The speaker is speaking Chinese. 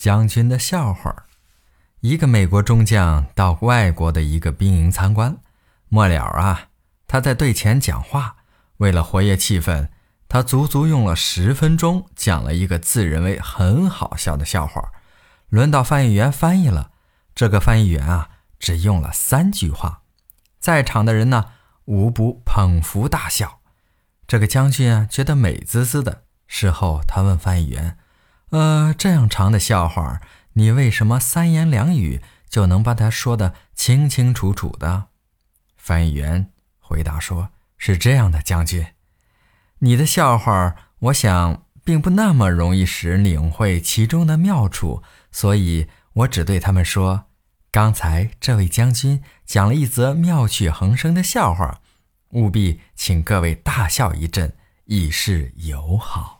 将军的笑话。一个美国中将到外国的一个兵营参观，末了啊，他在队前讲话，为了活跃气氛，他足足用了十分钟讲了一个自认为很好笑的笑话。轮到翻译员翻译了，这个翻译员啊，只用了三句话，在场的人呢，无不捧腹大笑。这个将军啊，觉得美滋滋的。事后，他问翻译员：“呃，这样长的笑话，你为什么三言两语就能把它说得清清楚楚的？”翻译员回答说：“是这样的，将军，你的笑话，我想并不那么容易使人领会其中的妙处，所以我只对他们说：刚才这位将军讲了一则妙趣横生的笑话，务必请各位大笑一阵，以示友好。”